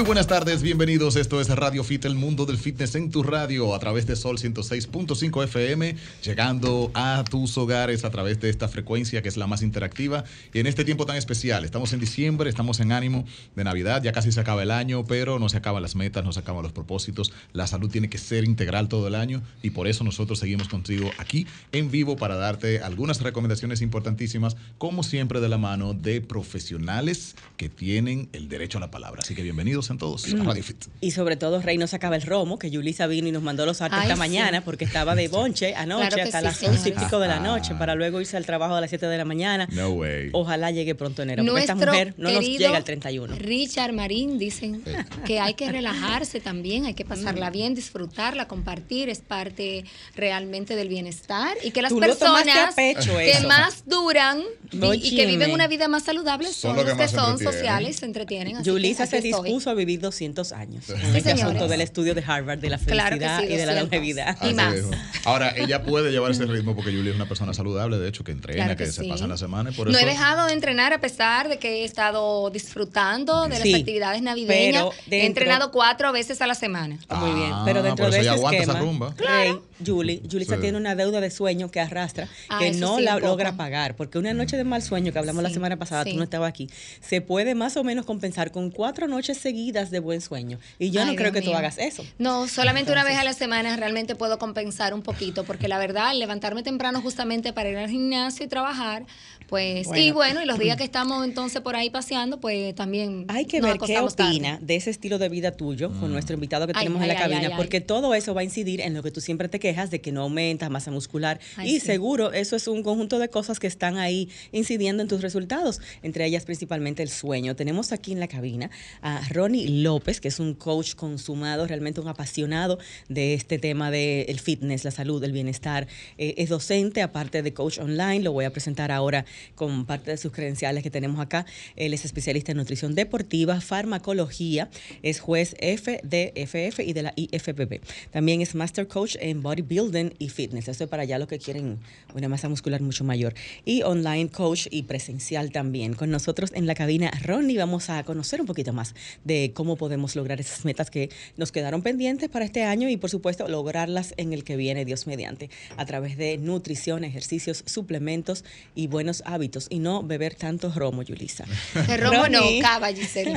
Muy buenas tardes, bienvenidos. Esto es Radio Fit, el mundo del fitness en tu radio a través de Sol 106.5 FM, llegando a tus hogares a través de esta frecuencia que es la más interactiva. Y en este tiempo tan especial, estamos en diciembre, estamos en ánimo de Navidad, ya casi se acaba el año, pero no se acaban las metas, no se acaban los propósitos. La salud tiene que ser integral todo el año y por eso nosotros seguimos contigo aquí en vivo para darte algunas recomendaciones importantísimas, como siempre de la mano de profesionales que tienen el derecho a la palabra. Así que bienvenidos todos a Radio Fit. Y sobre todo, Rey no se acaba el romo, que Yulisa vino y nos mandó los artes Ay, esta sí. mañana porque estaba de bonche anoche Claro hasta sí, las. 11 y pico de la Ah. noche para luego irse al trabajo a las 7 de la mañana. No way. Ojalá llegue pronto enero, porque esta Nuestro mujer no nos llega al 31. Richard Marín dicen que hay que relajarse también, hay que pasarla bien, disfrutarla, compartir, es parte realmente del bienestar y que las Tú personas pecho que eso. más duran y- y, que viven una vida más saludable Son son, los que son entretienen. sociales, se entretienen. Yulisa se dispuso a vivir 200 años en Sí, este señores. asunto del estudio de Harvard de la Claro felicidad sí, y de la 200. longevidad. Y más. Ahora, ella puede llevar ese ritmo porque Julia es una persona saludable, de hecho, que entrena, Claro que, que se pasa la semana. y Por no eso, he dejado de entrenar a pesar de que he estado disfrutando de Sí, las actividades navideñas. pero He entrenado cuatro veces a la semana. Muy bien, Ah, pero dentro por de eso ese ella aguanta esa rumba. Rey, Julie, Julissa Sí. tiene una deuda de sueño que arrastra, Ah, que no sí, la logra pagar, porque una noche de mal sueño que hablamos la semana pasada, sí. tú no estabas aquí, se puede más o menos compensar con cuatro noches seguidas de buen sueño. Y yo no creo Dios que tú hagas eso. No, solamente una vez a la semana realmente puedo compensar un poquito, porque la verdad, levantarme temprano justamente para ir al gimnasio y trabajar, pues, y Bueno. y los días que estamos entonces por ahí paseando, pues también Hay que nos ver qué tarde. opina de ese estilo de vida tuyo con nuestro invitado que Ay, tenemos ay, en la ay, cabina, ay, ay. porque todo eso va a incidir en lo que tú siempre te quejas de que no aumentas masa muscular. Ay, y sí. seguro eso es un conjunto de cosas que están ahí incidiendo en tus resultados, entre ellas principalmente el sueño. Tenemos aquí en la cabina a Ronnie López, que es un coach consumado, realmente un apasionado de este tema del fitness, la salud, el bienestar. Eh, es docente, aparte de coach online, lo voy a presentar ahora con parte de sus credenciales que tenemos acá. Él es especialista en nutrición deportiva, farmacología, es juez F de FF y de la IFBB. También es master coach en bodybuilding y fitness. Esto es para allá los que quieren una masa muscular mucho mayor. Y online coach y presencial también. Con nosotros en la cabina, Ronnie, vamos a conocer un poquito más de cómo podemos lograr esas metas que nos quedaron pendientes para este año y, por supuesto, lograrlas en el que viene, Dios mediante, a través de nutrición, ejercicios, suplementos y buenos hábitos. Y no beber tanto romo, Yulisa. Romo no, cava, Giselle.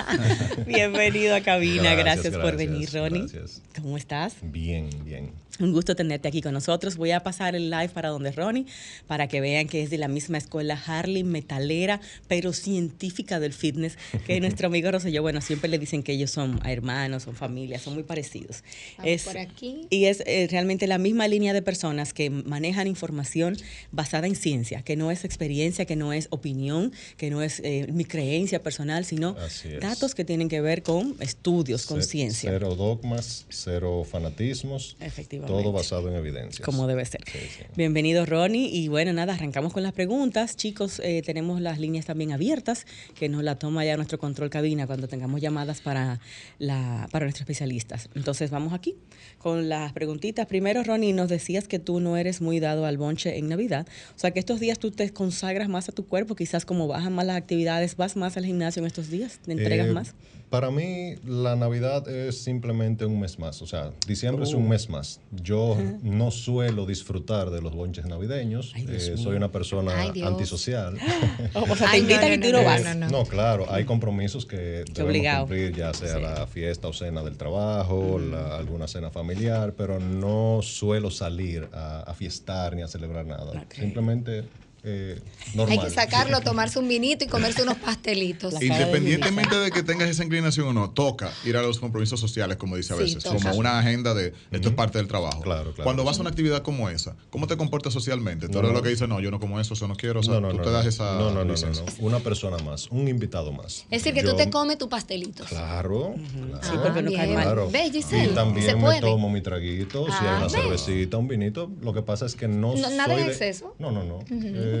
Bienvenido a cabina. Gracias, Gracias, por gracias, venir, Ronnie. gracias. ¿Cómo estás? Bien, bien. Un gusto tenerte aquí con nosotros. Voy a pasar el live para donde Ronnie, para que vean que es de la misma escuela Harley, metalera, pero científica del fitness, que nuestro amigo Rosselló, bueno, siempre le dicen que ellos son hermanos, son familias, son muy parecidos. Vamos por aquí. Y es eh, realmente la misma línea de personas que manejan información basada en ciencia, que no es experiencia, que no es opinión, que no es eh, mi creencia personal, sino es. datos que tienen que ver con estudios, con ciencia. Cero dogmas, cero fanatismos. Efectivamente. Todo basado en evidencias. Como debe ser. Sí, sí. Bienvenido, Ronnie. Y bueno, nada, arrancamos con las preguntas. Chicos, eh, tenemos las líneas también abiertas, que nos la toma ya nuestro control cabina cuando tengamos llamadas para, la, para nuestros especialistas. Entonces, vamos aquí con las preguntitas. Primero, Ronnie, nos decías que tú no eres muy dado al bonche en Navidad. O sea, que estos días tú te consagras más a tu cuerpo, quizás como bajan más las actividades, vas más al gimnasio en estos días, te entregas Eh, más. Para mí, la Navidad es simplemente un mes más. O sea, diciembre es un Oh. mes más. Yo no suelo disfrutar de los bonches navideños. Ay, Eh, soy una persona Ay, antisocial. O, o sea, te invitan no, y tú no, no, vas. no, no. No, claro, hay compromisos que debemos obligado. cumplir, ya sea Sí. la fiesta o cena del trabajo, la- alguna cena familiar, pero no suelo salir a, a fiestar ni a celebrar nada. Simplemente eh, normal. Hay que sacarlo, tomarse un vinito y comerse unos pastelitos. Independientemente de que tengas esa inclinación o no, toca ir a los compromisos sociales, como dice a Sí, veces, toca. como una agenda de esto es parte del trabajo. Claro, claro. Cuando vas a una actividad como esa, ¿cómo te comportas socialmente? Tú No, eres no. lo que dices, no, yo no como eso, eso no quiero, o sea, No, no, tú no, te das esa no, no, no, no, licencia. no. Una persona más, un invitado más. Es decir, que Yo- tú te comes tus pastelitos. Claro, claro. Sí, porque no cae bien. mal. Claro. ¿Ves, Giselle? Y Se también me tomo mi traguito, si hay Ah, una ¿ves? cervecita, un vinito. Lo que pasa es que no, No, nada soy en de- exceso. No, no, no.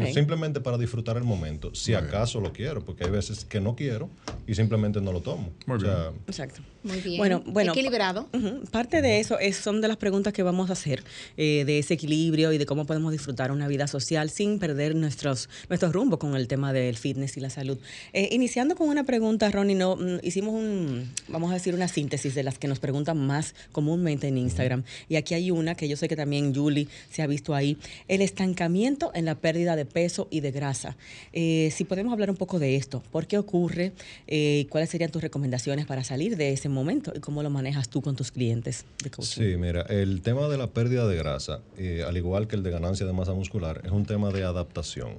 Eh. Simplemente para disfrutar el momento. Si acaso lo quiero, porque hay veces que no quiero y simplemente no lo tomo. Muy O sea, bien. Exacto. Muy bien. Bueno, bueno. Equilibrado. Parte de eso es, son de las preguntas que vamos a hacer, eh, de ese equilibrio y de cómo podemos disfrutar una vida social sin perder nuestros, nuestros rumbo con el tema del fitness y la salud. Eh, iniciando con una pregunta, Ronnie, no, mm, hicimos un, vamos a decir, una síntesis de las que nos preguntan más comúnmente en Instagram. Y aquí hay una que yo sé que también Julie se ha visto ahí, el estancamiento en la pérdida de peso y de grasa. Eh, si podemos hablar un poco de esto, ¿por qué ocurre? Eh, ¿Cuáles serían tus recomendaciones para salir de ese momento y cómo lo manejas tú con tus clientes de? Sí, mira, el tema de la pérdida de grasa, eh, al igual que el de ganancia de masa muscular, es un tema de adaptación.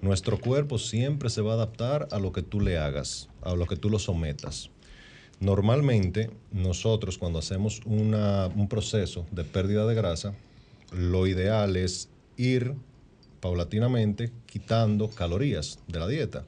Nuestro cuerpo siempre se va a adaptar a lo que tú le hagas, a lo que tú lo sometas. Normalmente, nosotros cuando hacemos una- un proceso de pérdida de grasa, lo ideal es ir paulatinamente quitando calorías de la dieta.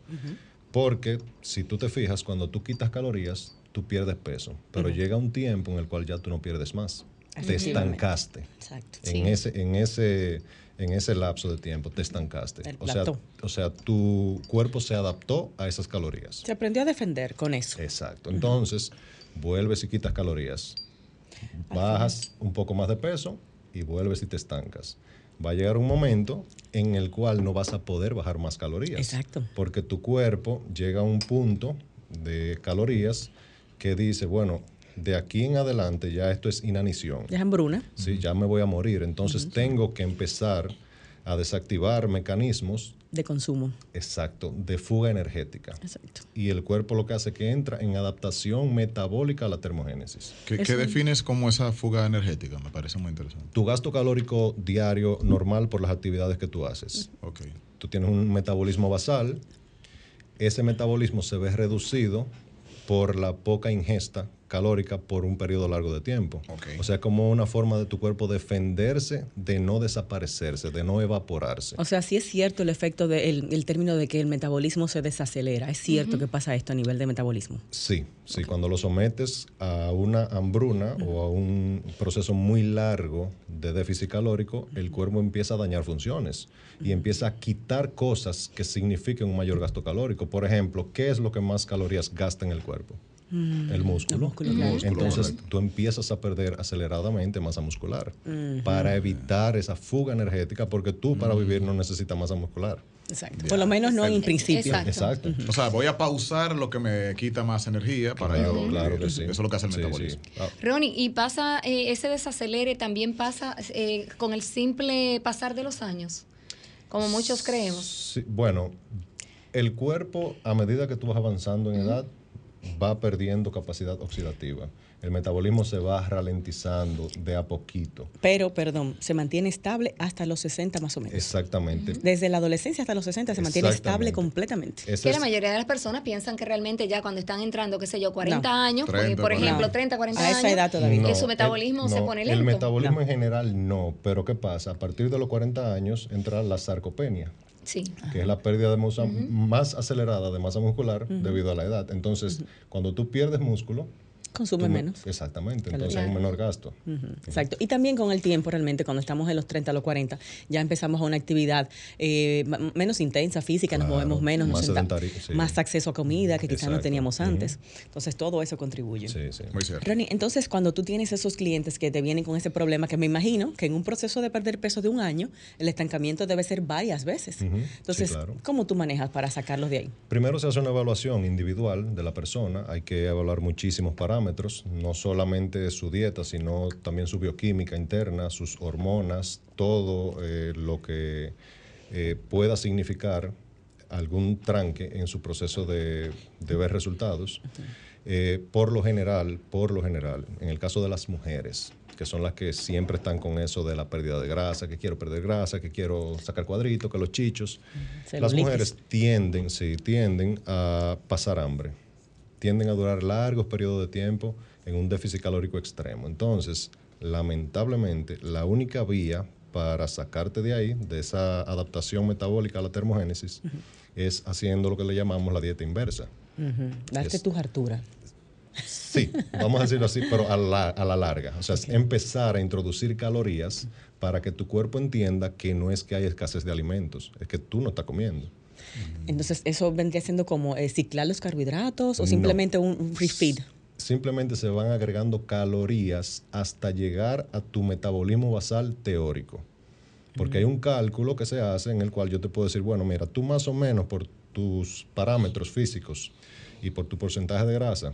Porque si tú te fijas, cuando tú quitas calorías, tú pierdes peso. Pero llega un tiempo en el cual ya tú no pierdes más. Te estancaste. Exacto. En, ese, en, ese, en ese lapso de tiempo te estancaste. El O sea, o sea, tu cuerpo se adaptó a esas calorías. Se aprendió a defender con eso. Exacto. Entonces, vuelves y quitas calorías. Bajas un poco más de peso y vuelves y te estancas. Va a llegar un momento en el cual no vas a poder bajar más calorías. Exacto. Porque tu cuerpo llega a un punto de calorías que dice, bueno, de aquí en adelante ya esto es inanición. Ya es hambruna. Sí, ya me voy a morir. Entonces tengo que empezar a desactivar mecanismos, de consumo. exacto, de fuga energética. Exacto. Y el cuerpo lo que hace es que entra en adaptación metabólica a la termogénesis. ¿Qué, qué defines como esa fuga energética? Me parece muy interesante. Tu gasto calórico diario normal por las actividades que tú haces. Ok. Tú tienes un metabolismo basal, ese metabolismo se ve reducido por la poca ingesta calórica por un periodo largo de tiempo. O sea, como una forma de tu cuerpo defenderse de no desaparecerse, de no evaporarse. O sea, sí es cierto el efecto del el término de que el metabolismo se desacelera. Es cierto que pasa esto a nivel de metabolismo. Sí, sí, cuando lo sometes a una hambruna o a un proceso muy largo de déficit calórico, el cuerpo empieza a dañar funciones y empieza a quitar cosas que signifiquen un mayor gasto calórico. Por ejemplo, ¿qué es lo que más calorías gasta en el cuerpo? El músculo. el músculo. Entonces tú empiezas a perder aceleradamente masa muscular para evitar esa fuga energética porque tú para vivir no necesitas masa muscular. Exacto. Por lo menos no en principio. Exacto. Exacto. O sea, voy a pausar lo que me quita más energía para Claro, yo. claro que sí. Eso es lo que hace el Sí, metabolismo. sí. Ah, Ronnie, y pasa, eh, ese desacelere también pasa eh, con el simple pasar de los años, como muchos creemos. Sí, bueno, el cuerpo, a medida que tú vas avanzando en edad, va perdiendo capacidad oxidativa. El metabolismo se va ralentizando de a poquito. Pero, perdón, se mantiene estable hasta los 60 más o menos. Exactamente. Desde la adolescencia hasta los 60 se mantiene estable completamente. Ese Que es- la mayoría de las personas piensan que realmente ya cuando están entrando, qué sé yo, 40 No. años, pues, 30, por ejemplo, no. 30, 40 A esa años, edad todavía. No, eh, su el- metabolismo se pone El lento. metabolismo No. en general no, pero ¿qué pasa? A partir de los 40 años entra la sarcopenia, Sí. que es la pérdida de masa más acelerada de masa muscular debido a la edad. Entonces, cuando tú pierdes músculo, Consume menos. Exactamente, entonces hay un menor gasto. Exacto. Y también con el tiempo, realmente, cuando estamos en los 30 a los 40, ya empezamos a una actividad eh, menos intensa, física, nos Claro, movemos menos, nos más sí. más acceso a comida que quizás no teníamos antes. Entonces, todo eso contribuye. Sí, sí. Muy cierto. Ronnie, entonces cuando tú tienes esos clientes que te vienen con ese problema, que me imagino que en un proceso de perder peso de un año, el estancamiento debe ser varias veces. Entonces, claro. ¿cómo tú manejas para sacarlos de ahí? Primero se hace una evaluación individual de la persona. Hay que evaluar muchísimos parámetros, no solamente su dieta, sino también su bioquímica interna, sus hormonas, todo eh, lo que eh, pueda significar algún tranque en su proceso de, de ver resultados. Eh, por lo general, por lo general, en el caso de las mujeres, que son las que siempre están con eso de la pérdida de grasa, que quiero perder grasa, que quiero sacar cuadritos, que los chichos, las mujeres tienden, sí, tienden a pasar hambre, tienden a durar largos periodos de tiempo en un déficit calórico extremo. Entonces, lamentablemente, la única vía para sacarte de ahí, de esa adaptación metabólica a la termogénesis, es haciendo lo que le llamamos la dieta inversa. Ujú. Darte Es- tus harturas. Sí, vamos a decirlo así, pero a la, a la larga. O sea, es empezar a introducir calorías para que tu cuerpo entienda que no es que hay escasez de alimentos, es que tú no estás comiendo. Entonces, ¿eso vendría siendo como eh, ciclar los carbohidratos o No. simplemente un, un free feed? Simplemente se van agregando calorías hasta llegar a tu metabolismo basal teórico. Porque hay un cálculo que se hace en el cual yo te puedo decir, bueno, mira, tú más o menos por tus parámetros físicos y por tu porcentaje de grasa,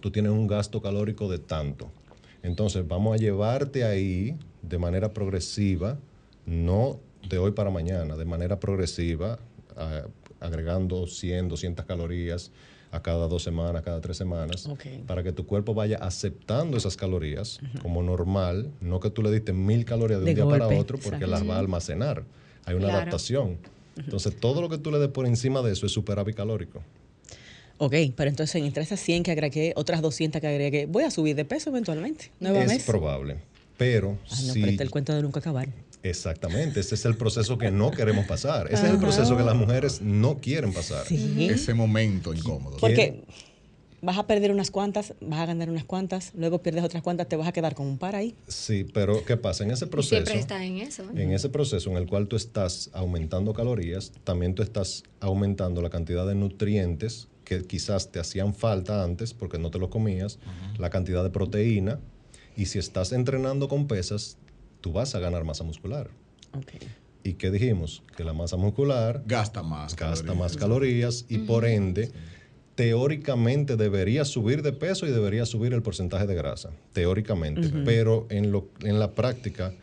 tú tienes un gasto calórico de tanto. Entonces vamos a llevarte ahí de manera progresiva, no de hoy para mañana, de manera progresiva, a- agregando 100, 200 calorías a cada dos semanas, cada tres semanas, para que tu cuerpo vaya aceptando esas calorías como normal, no que tú le diste mil calorías de, De un día para otro porque exacto. las va a almacenar. Hay una Claro. adaptación. Entonces todo lo que tú le des por encima de eso es superávit calórico. Ok, pero entonces entre esas 100 que agregué, otras 200 que agregué, voy a subir de peso eventualmente. Nueva es probable. Pero Ah, no, si el cuento de nunca acabar. Exactamente, ese es el proceso que no queremos pasar. Ese es el proceso que las mujeres no quieren pasar. Sí. Ese momento incómodo. Porque vas a perder unas cuantas, vas a ganar unas cuantas, luego pierdes otras cuantas, te vas a quedar con un par ahí. Sí, pero ¿qué pasa? En ese proceso, siempre está en eso. ¿eh? en ese proceso en el cual tú estás aumentando calorías, también tú estás aumentando la cantidad de nutrientes que quizás te hacían falta antes porque no te los comías, la cantidad de proteína, y si estás entrenando con pesas, tú vas a ganar masa muscular. ¿Y qué dijimos? Que la masa muscular Gasta más. gasta calorías. más calorías y por ende teóricamente debería subir de peso y debería subir el porcentaje de grasa, teóricamente, pero en, lo, en la práctica,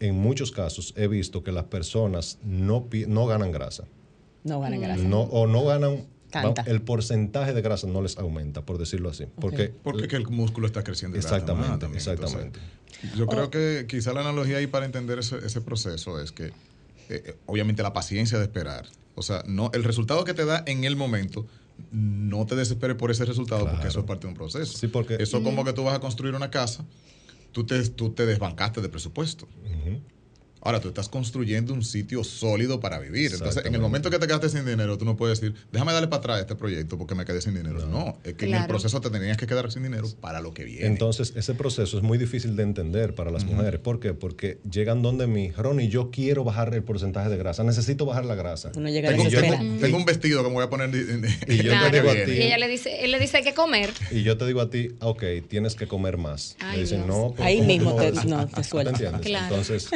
en muchos casos he visto que las personas no, no ganan grasa, No ganan grasa. no, o no ganan, Tanta. el porcentaje de grasa no les aumenta, por decirlo así, porque Porque que el músculo está creciendo. Exactamente, también. exactamente. Entonces, yo creo que quizá la analogía ahí para entender ese, ese proceso es que, eh, eh, obviamente, la paciencia de esperar. O sea, no, el resultado que te da en el momento, no te desesperes por ese resultado porque eso es parte de un proceso. Sí, porque- Eso es como que tú vas a construir una casa, tú te, tú te desbancaste de presupuesto. Ahora tú estás construyendo un sitio sólido para vivir. Entonces, en el momento que te quedaste sin dinero, tú no puedes decir, déjame darle para atrás este proyecto porque me quedé sin dinero. No, es que en el proceso te tenías que quedar sin dinero para lo que viene. Entonces, ese proceso es muy difícil de entender para las mujeres. ¿Por qué? Porque llegan donde mí, Ronnie, yo quiero bajar el porcentaje de grasa, necesito bajar la grasa. Uno llega tengo, desesperado. tengo- tengo un vestido que me voy a poner. Y yo Claro. te digo a Y ti, ella le dice, él le dice que comer. y yo te digo a ti, ok, tienes que comer más. Ay, Me dicen, Dios. no, pero Ahí ¿cómo tú mismo te- decir?" no, te suelta. entiendes? Claro. Entonces,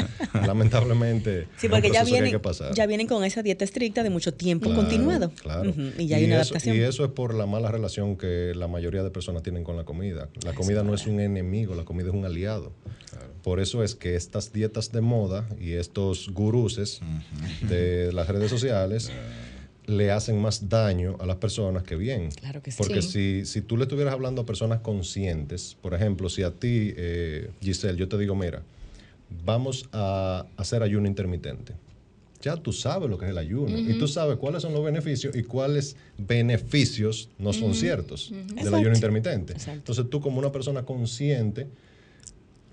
lamentablemente, Sí, porque ya vienen, que pasar. ya vienen con esa dieta estricta de mucho tiempo Claro, continuado. Claro. Y ya hay una eso, adaptación. Y eso es por la mala relación que la mayoría de personas tienen con la comida. La comida no es un enemigo, la comida es un aliado. Por eso es que estas dietas de moda y estos guruses de las redes sociales le hacen más daño a las personas que bien. Claro que sí. Porque Sí. si, si tú le estuvieras hablando a personas conscientes, por ejemplo, si a ti, eh, Giselle, yo te digo, mira, vamos a hacer ayuno intermitente. Ya tú sabes lo que es el ayuno y tú sabes cuáles son los beneficios y cuáles beneficios no son ciertos del Exacto. ayuno intermitente. Exacto. Entonces tú como una persona consciente,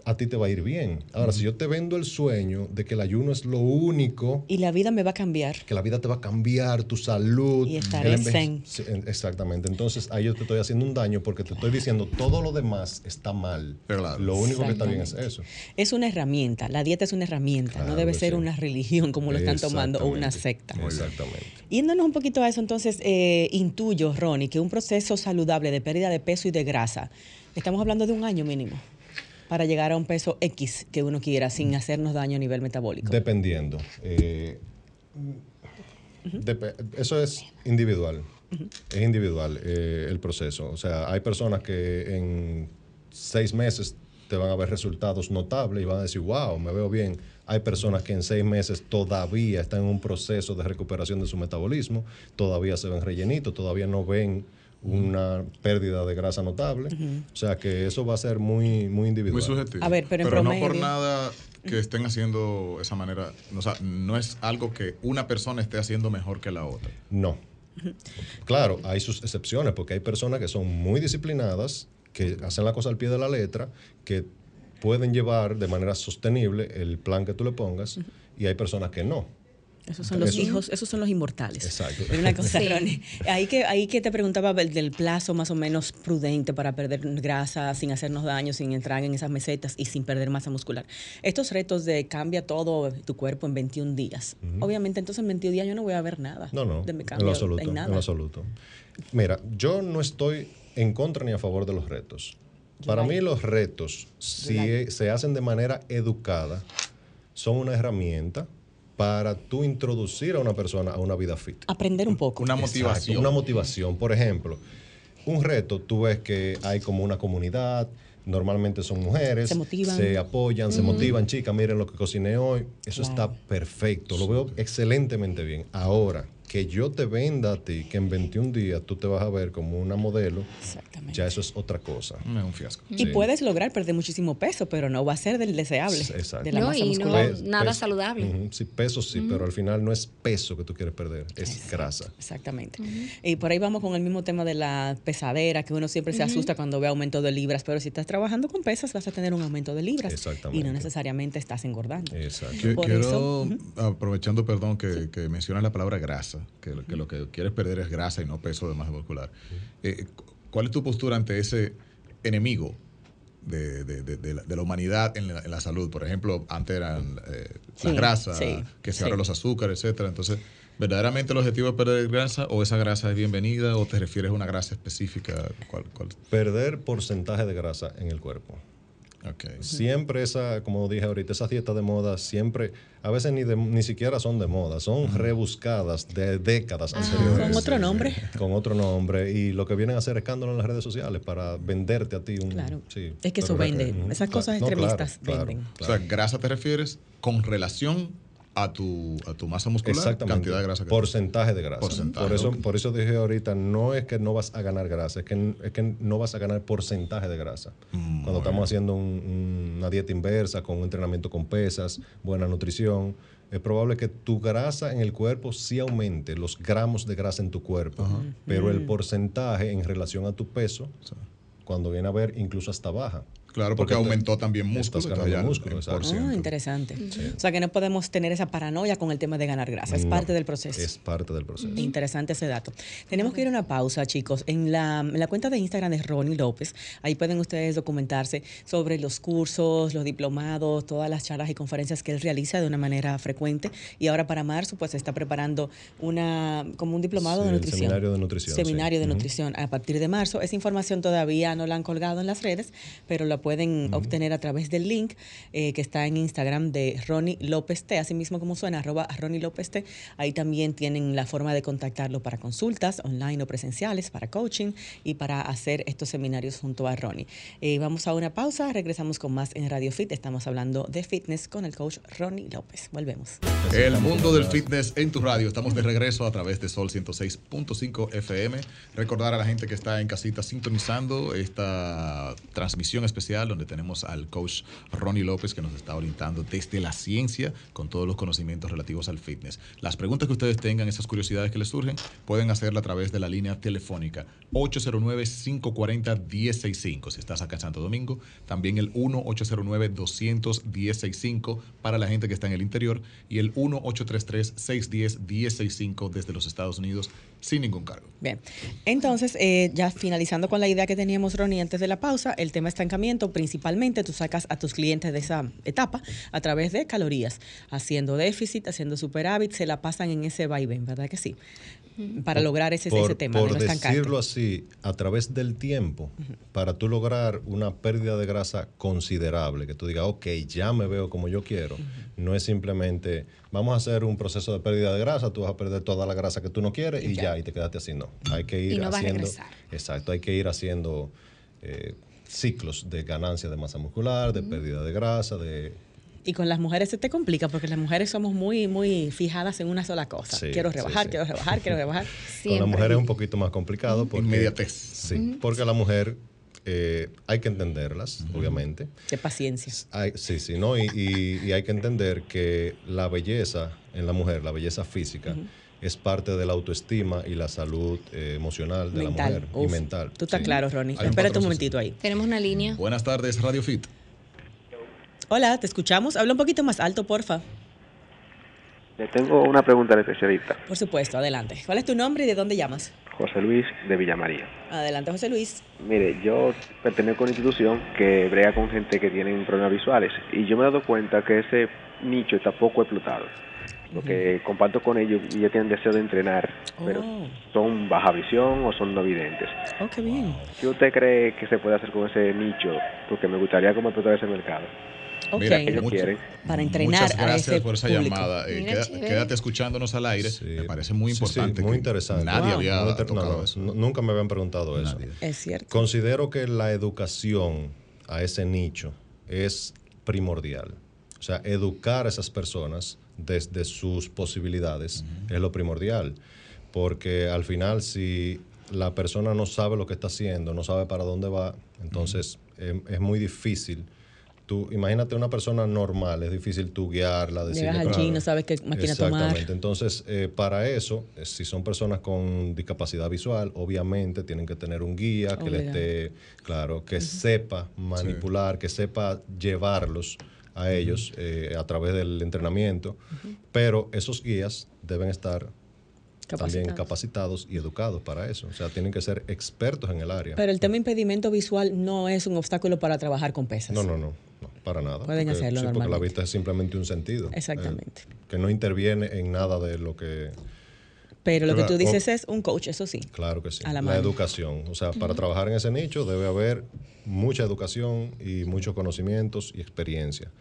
a ti te va a ir bien. Ahora, si yo te vendo el sueño de que el ayuno es lo único Y la vida me va a cambiar. que la vida te va a cambiar, tu salud. Y estaré zen. Exactamente. Entonces ahí yo te estoy haciendo un daño porque te estoy diciendo todo lo demás está mal. Claro. Lo único que está bien es eso. Es una herramienta, la dieta es una herramienta, no debe ser sí. una religión como lo están tomando o una secta. Exactamente. Yéndonos un poquito a eso, entonces, eh, intuyo, Ronnie, que un proceso saludable de pérdida de peso y de grasa, estamos hablando de un año mínimo para llegar a un peso X que uno quiera sin hacernos daño a nivel metabólico. Dependiendo. Eh, dep- eso es individual. Es individual eh, el proceso. O sea, hay personas que en seis meses te van a ver resultados notables y van a decir, wow, me veo bien. Hay personas que en seis meses todavía están en un proceso de recuperación de su metabolismo, todavía se ven rellenitos, todavía no ven una pérdida de grasa notable. O sea que eso va a ser muy, muy individual. Muy subjetivo. A ver, pero en no por nada que estén haciendo esa manera. O sea, no es algo que una persona esté haciendo mejor que la otra. No. Claro, hay sus excepciones, porque hay personas que son muy disciplinadas, que hacen la cosa al pie de la letra, que pueden llevar de manera sostenible el plan que tú le pongas, y hay personas que no. Esos son los Eso- hijos, esos son los inmortales. Exacto. Una cosa, Sí. Ronnie, ahí que, ahí que te preguntaba del, plazo más o menos prudente para perder grasa sin hacernos daño, sin entrar en esas mesetas y sin perder masa muscular. Estos retos de cambia todo tu cuerpo en 21 días. Obviamente, entonces en 21 días yo no voy a ver nada. No, no, de mi en lo absoluto, en lo absoluto. Mira, yo no estoy en contra ni a favor de los retos. Para mí los retos, si se hacen de manera educada, son una herramienta para tú introducir a una persona a una vida fit. Aprender un poco. Una Exacto, motivación. una motivación. Por ejemplo, un reto, tú ves que hay como una comunidad, normalmente son mujeres, Se motivan. se apoyan, se motivan, chicas, miren lo que cociné hoy. Eso Claro. está perfecto, lo veo excelentemente bien. Ahora, que yo te venda a ti que en 21 días tú te vas a ver como una modelo, Exactamente. ya eso es otra cosa. Es un fiasco. Y Sí. puedes lograr perder muchísimo peso, pero no va a ser del deseable. Exacto. De la No, masa y no-. Pe- nada peso. saludable. Sí, peso sí, pero al final no es peso que tú quieres perder, es grasa. Exactamente. Y por ahí vamos con el mismo tema de la pesadera, que uno siempre se asusta cuando ve aumento de libras, pero si estás trabajando con pesas vas a tener un aumento de libras. Exactamente. Y no necesariamente estás engordando. Exacto. Por Quiero, eso, aprovechando, perdón, que, que mencionas la palabra grasa, que, lo- que lo que quieres perder es grasa y no peso de masa muscular. Eh, cu- ¿Cuál es tu postura ante ese enemigo de, de- de- de la, de la humanidad en la, en la salud? Por ejemplo, antes eran eh, la Sí, grasa, sí, que se sí. los azúcares, etcétera. Entonces, ¿verdaderamente el objetivo es perder grasa o esa grasa es bienvenida o te refieres a una grasa específica? ¿Cuál, cuál? Perder porcentaje de grasa en el cuerpo. Siempre esa, como dije ahorita, esas dietas de moda siempre, a veces ni, de- ni siquiera son de moda, son rebuscadas de décadas anteriores. Con otro nombre. Con otro nombre. Y lo que vienen a hacer escándalo en las redes sociales para venderte a ti un... Claro. sí, Es que eso vende. Esas cosas No, claro, extremistas claro, venden. O sea, grasa te refieres con relación a tu, a tu masa muscular, Exactamente. cantidad de grasa que Porcentaje de grasa. Porcentaje, por, eso, por eso dije ahorita, no es que no vas a ganar grasa, es que, es que no vas a ganar porcentaje de grasa. Mm, Cuando estamos haciendo un- un- una dieta inversa, con un entrenamiento con pesas, buena nutrición, es probable que tu grasa en el cuerpo sí aumente, los gramos de grasa en tu cuerpo, pero el porcentaje en relación a tu peso, cuando viene a ver, incluso hasta baja. Claro, porque, aumentó también músculo. estás músculo, Ah, interesante. O sea que no podemos tener esa paranoia con el tema de ganar grasa. Es No, parte del proceso. Es parte del proceso. Interesante ese dato. Tenemos que ir a una pausa, chicos. En la, en la cuenta de Instagram de Ronnie López, ahí pueden ustedes documentarse sobre los cursos, los diplomados, todas las charlas y conferencias que él realiza de una manera frecuente. Y ahora para marzo, pues se está preparando una como un diplomado Sí, de nutrición. seminario de nutrición, sí. Seminario de nutrición a partir de marzo. Esa información todavía no la han colgado en las redes, pero la pueden obtener a través del link eh, que está en Instagram de Ronnie López T, así mismo como suena, arroba Ronnie López T. Ahí también tienen la forma de contactarlo para consultas online o presenciales, para coaching y para hacer estos seminarios junto a Ronnie. Eh, vamos a una pausa, regresamos con más en Radio Fit. Estamos hablando de fitness con el coach Ronnie López. Volvemos. El mundo del fitness en tu radio. Estamos de regreso a través de Sol 106.5 FM. Recordar a la gente que está en casita sintonizando esta transmisión especial donde tenemos al coach Ronnie López que nos está orientando desde la ciencia con todos los conocimientos relativos al fitness. Las preguntas que ustedes tengan, esas curiosidades que les surgen, pueden hacerla a través de la línea telefónica 809-540-1065 si estás acá en Santo Domingo. También el 1-809-200-1065 para la gente que está en el interior y el 1-833-610-1065 desde los Estados Unidos sin ningún cargo. Bien, entonces, eh, ya finalizando con la idea que teníamos, Ronnie, antes de la pausa, el tema estancamiento, principalmente tú sacas a tus clientes de esa etapa a través de calorías, haciendo déficit, haciendo superávit, se la pasan en ese vaivén, ¿verdad que sí? Para lograr ese, ese tema por de decirlo así, a través del tiempo, para tú lograr una pérdida de grasa considerable, que tú digas, ok, ya me veo como yo quiero, no es simplemente, vamos a hacer un proceso de pérdida de grasa, tú vas a perder toda la grasa que tú no quieres y ya, y te quedaste así. No, hay que ir Y no va a haciendo. Exacto, hay que ir haciendo eh, ciclos de ganancia de masa muscular, de pérdida de grasa, de Y con las mujeres se te complica porque las mujeres somos muy, muy fijadas en una sola cosa. Sí, quiero rebajar, sí. quiero rebajar, quiero rebajar. Con la mujer es un poquito más complicado porque Inmediatez. Sí, porque la mujer eh, hay que entenderlas, obviamente. De paciencia. Hay- sí, sí, ¿no? Y, y- y hay que entender que la belleza en la mujer, la belleza física, es parte de la autoestima y la salud eh, emocional de mental. la mujer Uf, y mental. Tú estás sí. claro, Ronnie. Un Espérate un momentito ahí. Tenemos una línea. Buenas tardes, Radio Fit. Hola, te escuchamos. Habla un poquito más alto, porfa. Le tengo una pregunta al especialista, Por supuesto, adelante. ¿Cuál es tu nombre y de dónde llamas? José Luis de Villamaría. Adelante, José Luis. Mire, yo pertenezco a una institución que brega con gente que tienen problemas visuales y yo me he dado cuenta que ese nicho está poco explotado. Porque comparto con ellos y ellos tienen deseo de entrenar, pero Oh. son baja visión o son no videntes. Oh, qué bien. ¿Qué usted cree que se puede hacer con ese nicho? Porque me gustaría como explotar ese mercado. Ok. Mira, Ellos mucho- quieren. Para entrenar Muchas a gracias ese por esa público. llamada. Eh, queda- quédate escuchándonos al aire. Sí. Me parece muy Sí, sí, importante. muy interesante. Nadie Wow. había Muy inter- no, tocado no, eso. nu- nunca me habían preguntado eso. Nadie. Es cierto. Considero que la educación a ese nicho es primordial. O sea, educar a esas personas desde sus posibilidades es lo primordial. Porque al final, si la persona no sabe lo que está haciendo, no sabe para dónde va, entonces em, es muy difícil. Tú, imagínate una persona normal, es difícil tú guiarla, decirle... Llegas al claro. gym, no sabes qué máquina tomar. Exactamente. Entonces, eh, para eso, eh, si son personas con discapacidad visual, obviamente tienen que tener un guía que le Obligado. esté, claro, que sepa manipular, que sepa llevarlos a ellos eh, a través del entrenamiento. Pero esos guías deben estar también Capacitados. capacitados y educados para eso. O sea, tienen que ser expertos en el área. Pero el tema impedimento visual no es un obstáculo para trabajar con pesas. No, no, no, para nada. Pueden Porque- hacerlo sí, porque la vista es simplemente un sentido. eh, Exactamente. que no interviene en nada de lo que Pero lo que tú dices es un coach, eso sí. Claro que sí. A la La, educación. O sea, para trabajar en ese nicho debe haber mucha educación y muchos conocimientos y experiencia.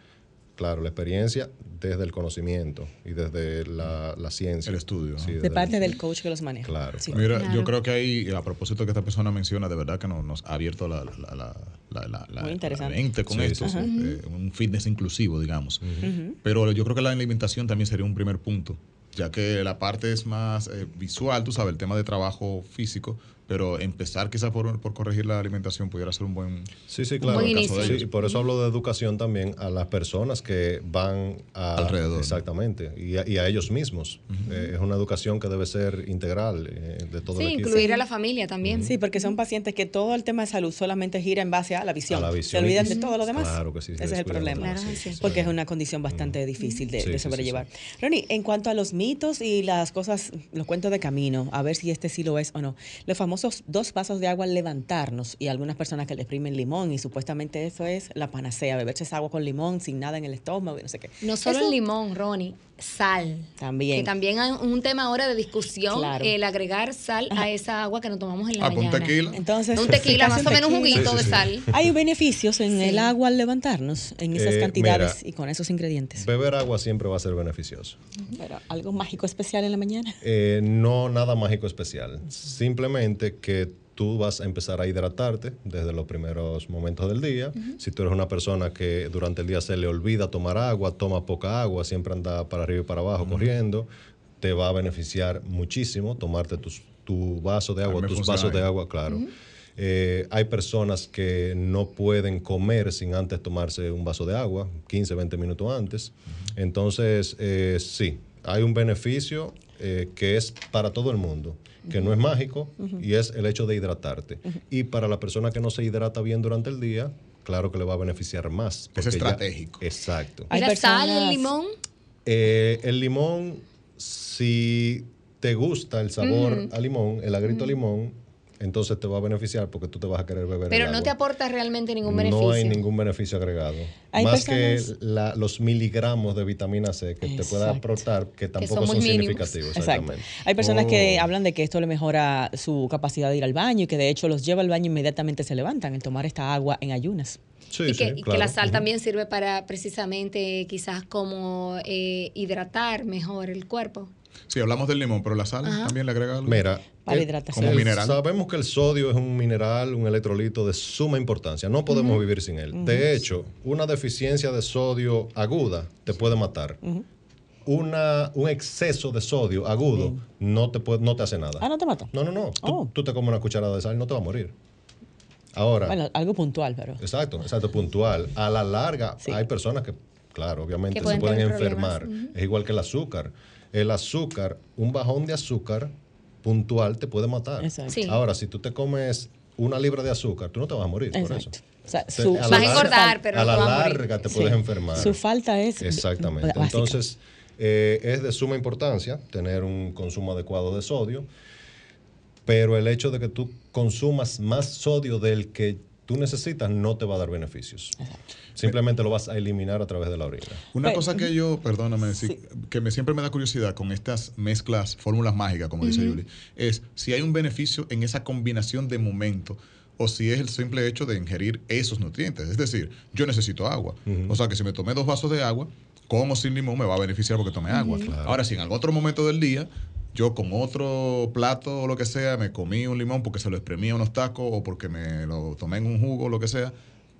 Claro, la experiencia desde el conocimiento y desde la, la ciencia. El estudio, ¿no? Sí, De el- parte del coach que los maneja. Claro, Sí. Mira, Claro. yo creo que ahí, a propósito que esta persona menciona, de verdad que nos, nos ha abierto la, la, la, la, la- la- Muy interesante. mente con Sí, esto, sí, eh, un fitness inclusivo, digamos. Pero yo creo que la alimentación también sería un primer punto, ya que la parte es más eh, visual, tú sabes, el tema de trabajo físico, pero empezar quizás por, por corregir la alimentación pudiera ser un buen... Sí, sí, claro. buen caso de. Y por eso hablo de educación también a las personas que van a, Alrededor. Exactamente. Y a, y a ellos mismos. Eh, es una educación que debe ser integral eh, de todo Sí, el incluir a la familia también. Sí, porque son pacientes que todo el tema de salud solamente gira en base a la visión. A la visión. Se olvidan de todo lo demás. Claro que sí, se Ese es el problema. Claro, sí, sí. sí, Porque es sí. una condición bastante difícil de, Sí, de sí, sí, sobrellevar. sí. Ronnie, en cuanto a los mitos y las cosas, los cuentos de camino, a ver si este sí lo es o no. Los famosos dos vasos de agua al levantarnos y algunas personas que le exprimen limón y supuestamente eso es la panacea, beberse esa agua con limón sin nada en el estómago y no sé qué. No solo Eso el limón, Ronnie, sal. También. Que también hay un tema ahora de discusión, Claro. el agregar sal a esa agua que nos tomamos en la Ah, pues un mañana. tequila. Entonces, Un tequila, más o menos un juguito Sí, sí, de sal. Hay beneficios en Sí. el agua al levantarnos, en esas Eh, cantidades mira. y con esos ingredientes. Beber agua siempre va a ser beneficioso. Pero algo mágico especial en la mañana. Eh, no nada mágico especial. Simplemente que tú vas a empezar a hidratarte desde los primeros momentos del día. Si tú eres una persona que durante el día se le olvida tomar agua, toma poca agua, siempre anda para arriba y para abajo corriendo, te va a beneficiar muchísimo tomarte tus- tu vaso de agua, tus funciona vasos de agua, claro. Eh, hay personas que no pueden comer sin antes tomarse un vaso de agua, 15, 20 minutos antes. Entonces, eh, sí, hay un beneficio eh, que es para todo el mundo, que no es mágico y es el hecho de hidratarte. Y para la persona que no se hidrata bien durante el día, claro que le va a beneficiar más. Es ya- estratégico. exacto. ¿Y Hay la sal el limón? Eh, el limón, si te gusta el sabor a limón, el agrito a limón, entonces te va a beneficiar porque tú te vas a querer beber Pero el no agua. te aporta realmente ningún beneficio. No hay ningún beneficio agregado. Hay Más personas- que la- los miligramos de vitamina C que te pueda aportar, que tampoco son significativos. Exacto. Exactamente. Hay personas Oh. que hablan de que esto le mejora su capacidad de ir al baño y que de hecho los lleva al baño e inmediatamente se levantan el tomar esta agua en ayunas. Sí, y que, sí, y que la sal también sirve para precisamente quizás como eh, hidratar mejor el cuerpo. Sí, hablamos del limón, pero la sal también le agrega algo. Mira, Para El- hidratación. Como mineral. Sabemos que el sodio es un mineral, un electrolito de suma importancia. No podemos vivir sin él. De hecho, una deficiencia de sodio aguda te puede matar. Una, un exceso de sodio agudo no, te puede, no te hace nada. Ah, no te mata. No, no, no. Tú, Oh. tú te comes una cucharada de sal y no te va a morir. Ahora, Bueno, algo puntual, pero. exacto, exacto, puntual. A la larga, Sí. hay personas que, claro, obviamente Que se pueden enfermar. Es igual que el azúcar. El azúcar, un bajón de azúcar puntual te puede matar. Exacto. Sí. Ahora, si tú te comes una libra de azúcar, tú no te vas a morir por eso. O sea, su, a su- la Vas a larga- engordar, pero a no la te vas a morir. larga te sí. puedes enfermar. Su falta es. Exactamente. básica. Entonces, eh, es de suma importancia tener un consumo adecuado de sodio, pero el hecho de que tú consumas más sodio del que tú necesitas no te va a dar beneficios. Simplemente lo vas a eliminar a través de la orina. Una Pero- cosa que yo, perdóname, sí, que me, siempre me da curiosidad con estas mezclas, fórmulas mágicas, como dice Yuli, es si hay un beneficio en esa combinación de momento o si es el simple hecho de ingerir esos nutrientes. Es decir, yo necesito agua. O sea que si me tomé dos vasos de agua, con o sin limón, me va a beneficiar porque tomé agua. Ahora, si en algún otro momento del día yo con otro plato o lo que sea me comí un limón porque se lo exprimí a unos tacos o porque me lo tomé en un jugo o lo que sea,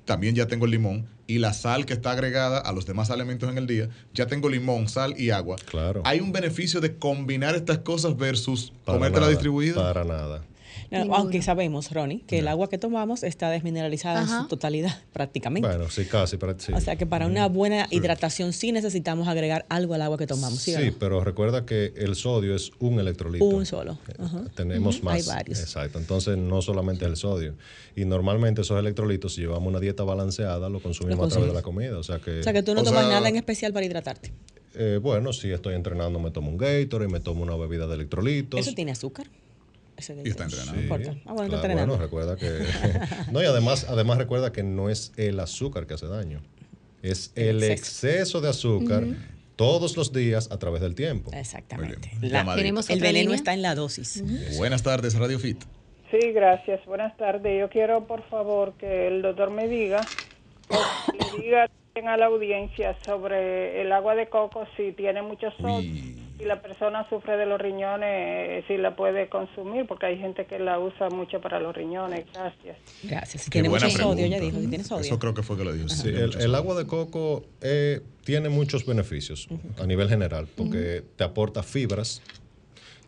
también ya tengo el limón y la sal que está agregada a los demás alimentos en el día, ya tengo limón, sal y agua. Claro. Hay un beneficio de combinar estas cosas versus comértela distribuida. Para nada. No, Ninguno. aunque sabemos, Ronnie, que el agua que tomamos está desmineralizada en su totalidad, prácticamente. Bueno, sí, casi. Pero, sí. O sea que para una buena hidratación sí necesitamos agregar algo al agua que tomamos, ¿sí, Sí, no? pero recuerda que el sodio es un electrolito. Un solo. Eh, Ajá. Tenemos más. Hay varios. Exacto. Entonces, no solamente el sodio. Y normalmente esos electrolitos, si llevamos una dieta balanceada, lo consumimos Lo a través de consumimos. la comida. O sea que, O sea que tú no tomas sea- nada en especial para hidratarte. eh, bueno, si estoy entrenando, me tomo un Gatorade, me tomo una bebida de electrolitos. ¿Eso tiene azúcar? Y está no entrenando. importa. Ah, bueno, está Claro, entrenando. bueno, recuerda que. no, y además, además recuerda que no es el azúcar que hace daño. Es El el exceso. de azúcar todos los días a través del tiempo. Exactamente. La-. Tenemos el veneno línea. está en la dosis. Buenas tardes, Radio Fit. Sí, gracias. Buenas tardes. Yo quiero, por favor, que el doctor me diga, le diga a la audiencia sobre el agua de coco, si tiene mucho sodio, Uy. Si la persona sufre de los riñones, eh, si la puede consumir, porque hay gente que la usa mucho para los riñones. Gracias. Gracias. Tiene mucho sodio, ya dijo, si tiene sodio. Eso creo que fue que lo dijo. sí, el, el agua de coco eh, tiene muchos beneficios a nivel general, porque te aporta fibras,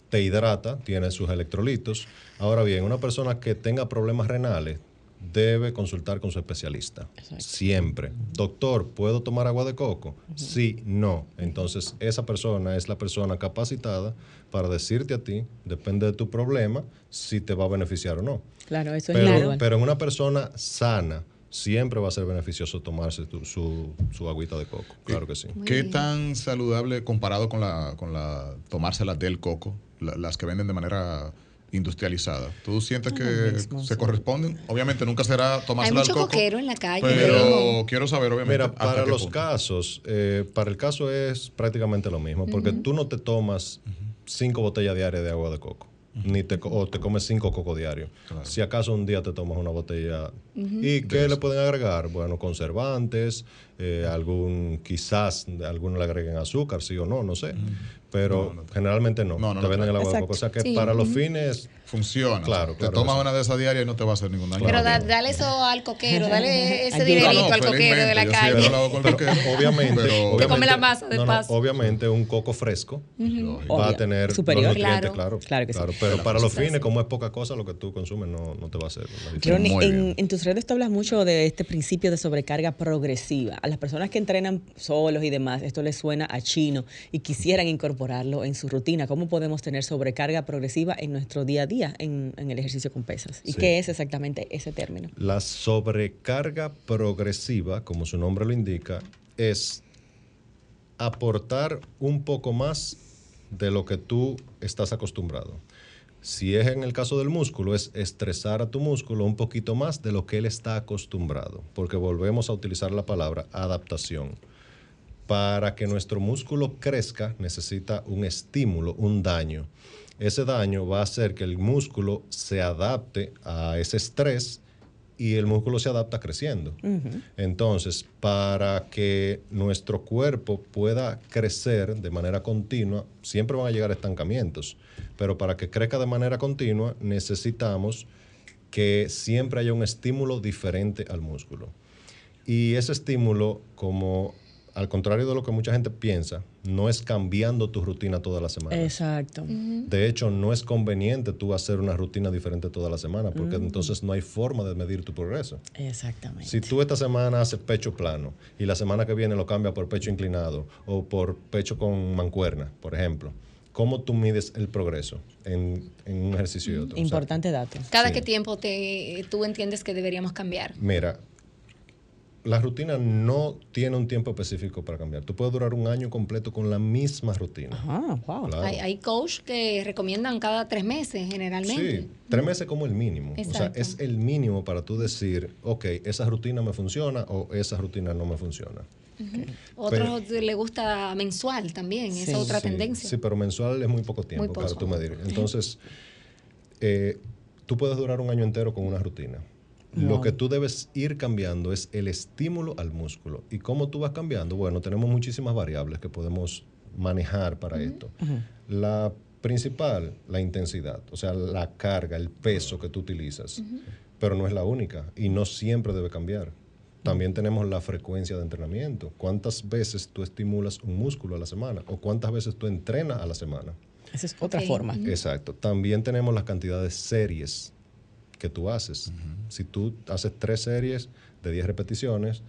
te hidrata, tiene sus electrolitos. Ahora bien, una persona que tenga problemas renales debe consultar con su especialista. Siempre. Doctor, ¿puedo tomar agua de coco? Sí, no. Entonces, esa persona es la persona capacitada para decirte a ti, depende de tu problema, si te va a beneficiar o no. Claro, eso es Pero, individual. pero en una persona sana siempre va a ser beneficioso tomarse tu- su, su agüita de coco. Claro que sí. ¿Qué tan saludable comparado con la, con la tomársela del coco, la- las que venden de manera industrializada? ¿Tú sientes que lo mismo, se sí. corresponden? Obviamente nunca será Hay tomársela del mucho coco. coquero en la calle. Pero quiero saber, obviamente. Mira, para los punto. casos, eh, para el caso es prácticamente lo mismo, porque tú no te tomas cinco botellas diarias de agua de coco, ni te, co- o te comes cinco cocos diarios. Claro. Si acaso un día te tomas una botella, ¿y qué le pueden agregar? Bueno, conservantes, eh, algún, quizás algunos le agreguen azúcar, sí o no, no sé. Pero No, no. generalmente no. No, no te venden el agua de coco. O sea que Sí. para los fines Funciona. Claro, Te claro tomas una de esas diarias y no te va a hacer ningún daño. Pero da- dale eso al coquero, dale ese dinerito no, al coquero de la calle. obviamente, pero- obviamente- come la masa de no, no, paso. obviamente un coco fresco va a tener Superior. los nutrientes, Claro. claro. Claro que sí. Pero para los cosita fines, como es poca cosa, lo que tú consumes no, no te va a hacer. Muy en, bien. en tus redes tú hablas mucho de este principio de sobrecarga progresiva. A las personas que entrenan solos y demás, esto les suena a chino y quisieran incorporarlo en su rutina. ¿Cómo podemos tener sobrecarga progresiva en nuestro día a día en, en el ejercicio con pesas? ¿Y Sí. qué es exactamente ese término? La sobrecarga progresiva, como su nombre lo indica, es aportar un poco más de lo que tú estás acostumbrado. Si es en el caso del músculo, es estresar a tu músculo un poquito más de lo que él está acostumbrado, porque volvemos a utilizar la palabra adaptación. Para que nuestro músculo crezca necesita un estímulo, un daño. Ese daño va a hacer que el músculo se adapte a ese estrés y el músculo se adapta creciendo. Entonces, para que nuestro cuerpo pueda crecer de manera continua, siempre van a llegar estancamientos, pero para que crezca de manera continua necesitamos que siempre haya un estímulo diferente al músculo. Y ese estímulo, como al contrario de lo que mucha gente piensa, no es cambiando tu rutina toda la semana. Exacto. De hecho, no es conveniente tú hacer una rutina diferente toda la semana, porque entonces no hay forma de medir tu progreso. Exactamente. Si tú esta semana haces pecho plano y la semana que viene lo cambias por pecho inclinado o por pecho con mancuerna, por ejemplo, ¿cómo tú mides el progreso en, en un ejercicio y otro? O sea, Importante dato. ¿Cada Sí. qué tiempo te, tú entiendes que deberíamos cambiar? Mira, la rutina no tiene un tiempo específico para cambiar. Tú puedes durar un año completo con la misma rutina. Wow. Claro. Hay, hay coach que recomiendan cada tres meses generalmente. Sí, tres meses como el mínimo. O sea, Exacto. es el mínimo para tú decir, ok, esa rutina me funciona o esa rutina no me funciona. Otros le gusta mensual también, esa es otra Sí, tendencia. Sí, pero mensual es muy poco tiempo Muy para tú medir. Entonces, eh, tú puedes durar un año entero con una rutina. Lo que tú debes ir cambiando es el estímulo al músculo. ¿Y cómo tú vas cambiando? Bueno, tenemos muchísimas variables que podemos manejar para esto. La principal, la intensidad, o sea, la carga, el peso que tú utilizas, pero no es la única y no siempre debe cambiar. También tenemos la frecuencia de entrenamiento. ¿Cuántas veces tú estimulas un músculo a la semana? ¿O cuántas veces tú entrenas a la semana? Esa es otra forma. Exacto. También tenemos las cantidades de series que tú haces. Si tú haces tres series de 10 repeticiones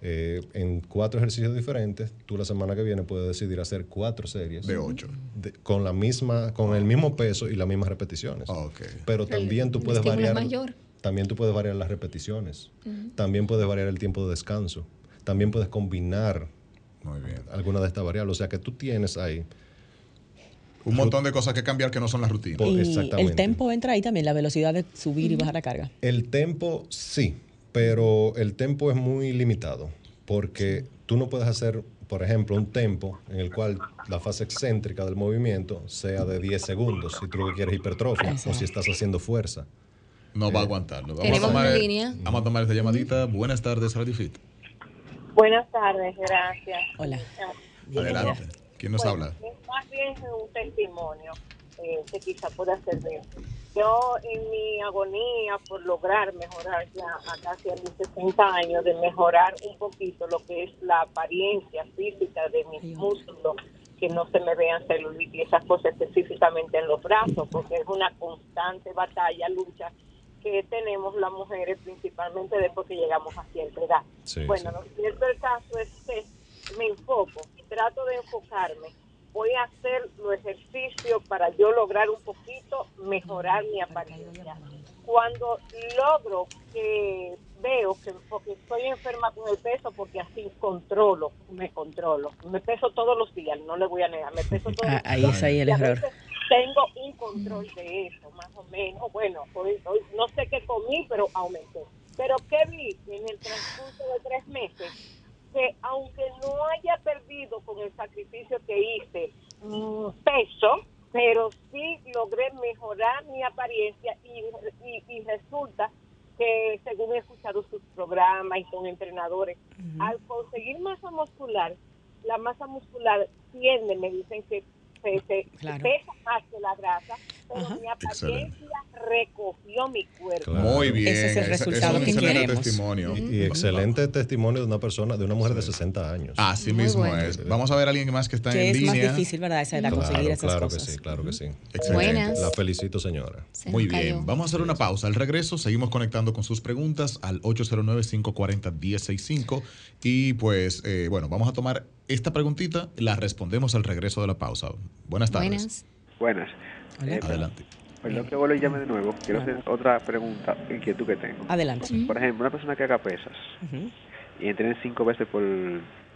eh, en cuatro ejercicios diferentes, tú la semana que viene puedes decidir hacer cuatro series De ocho. de- con la misma, con el mismo peso y las mismas repeticiones. Ok. Pero también tú puedes variar. mayor. También tú puedes variar las repeticiones. También puedes variar el tiempo de descanso. También puedes combinar Muy bien. alguna de estas variables. O sea que tú tienes ahí. Un montón de cosas que cambiar que no son las rutinas. Y exactamente. el tempo entra ahí también, la velocidad de subir y bajar la carga. El tempo sí, pero el tempo es muy limitado porque tú no puedes hacer, por ejemplo, un tempo en el cual la fase excéntrica del movimiento sea de 10 segundos si tú lo que quieres es hipertrofia o si estás haciendo fuerza. No va a aguantarlo. Vamos a tomar, una línea. Vamos a tomar esta llamadita. Buenas tardes, Radio Fit. Buenas tardes, gracias. Hola. Adelante. ¿Quién nos habla? es más bien un testimonio eh, que quizá pueda servir. Yo en mi agonía por lograr mejorar ya a casi a mis 60 años, de mejorar un poquito lo que es la apariencia física de mis músculos, que no se me vean celulitis y esas cosas específicamente en los brazos, porque es una constante batalla, lucha que tenemos las mujeres principalmente después que llegamos a cierta edad. Sí, bueno, sí. lo cierto del caso es que me enfoco, trato de enfocarme. Voy a hacer los ejercicios para yo lograr un poquito mejorar mi apariencia. Cuando logro que veo que porque estoy enferma con el peso, porque así controlo, me controlo. Me peso todos los días, no le voy a negar, me peso todos Ah, los ahí días. es ahí el error. Tengo un control de eso, más o menos. Bueno, hoy, hoy no sé qué comí, pero aumenté. Pero ¿qué vi en el transcurso de tres meses? Que aunque no haya perdido con el sacrificio que hice peso, pero sí logré mejorar mi apariencia y, y- y resulta que según he escuchado sus programas y con entrenadores, al conseguir masa muscular, la masa muscular tiende, me dicen que se, se- Claro. pesa más que la grasa, pero Ajá. mi apariencia recogió mi cuerpo. Claro. Muy bien. Ese es el resultado es un que excelente queremos. testimonio. Y, y excelente testimonio de una persona, de una mujer de 60 años. Así Muy mismo bueno. es. Vamos a ver a alguien más que está Que en es más línea. difícil, ¿verdad? Esa claro, conseguir esas claro cosas. que sí, claro que sí. Excelente. Buenas. La felicito, señora. Se Muy cayó. bien, vamos a hacer una pausa. Al regreso seguimos conectando con sus preguntas al 809-540-1065 y pues eh, bueno, vamos a tomar esta preguntita, la respondemos al regreso de la pausa. Buenas tardes. Buenas. Buenas. Hola. Eh, Adelante. Perdón que vuelvo y llame de nuevo. Quiero hacer otra pregunta, inquietud que tengo. Adelante. Por ejemplo, una persona que haga pesas Ujú, y entrene cinco veces por,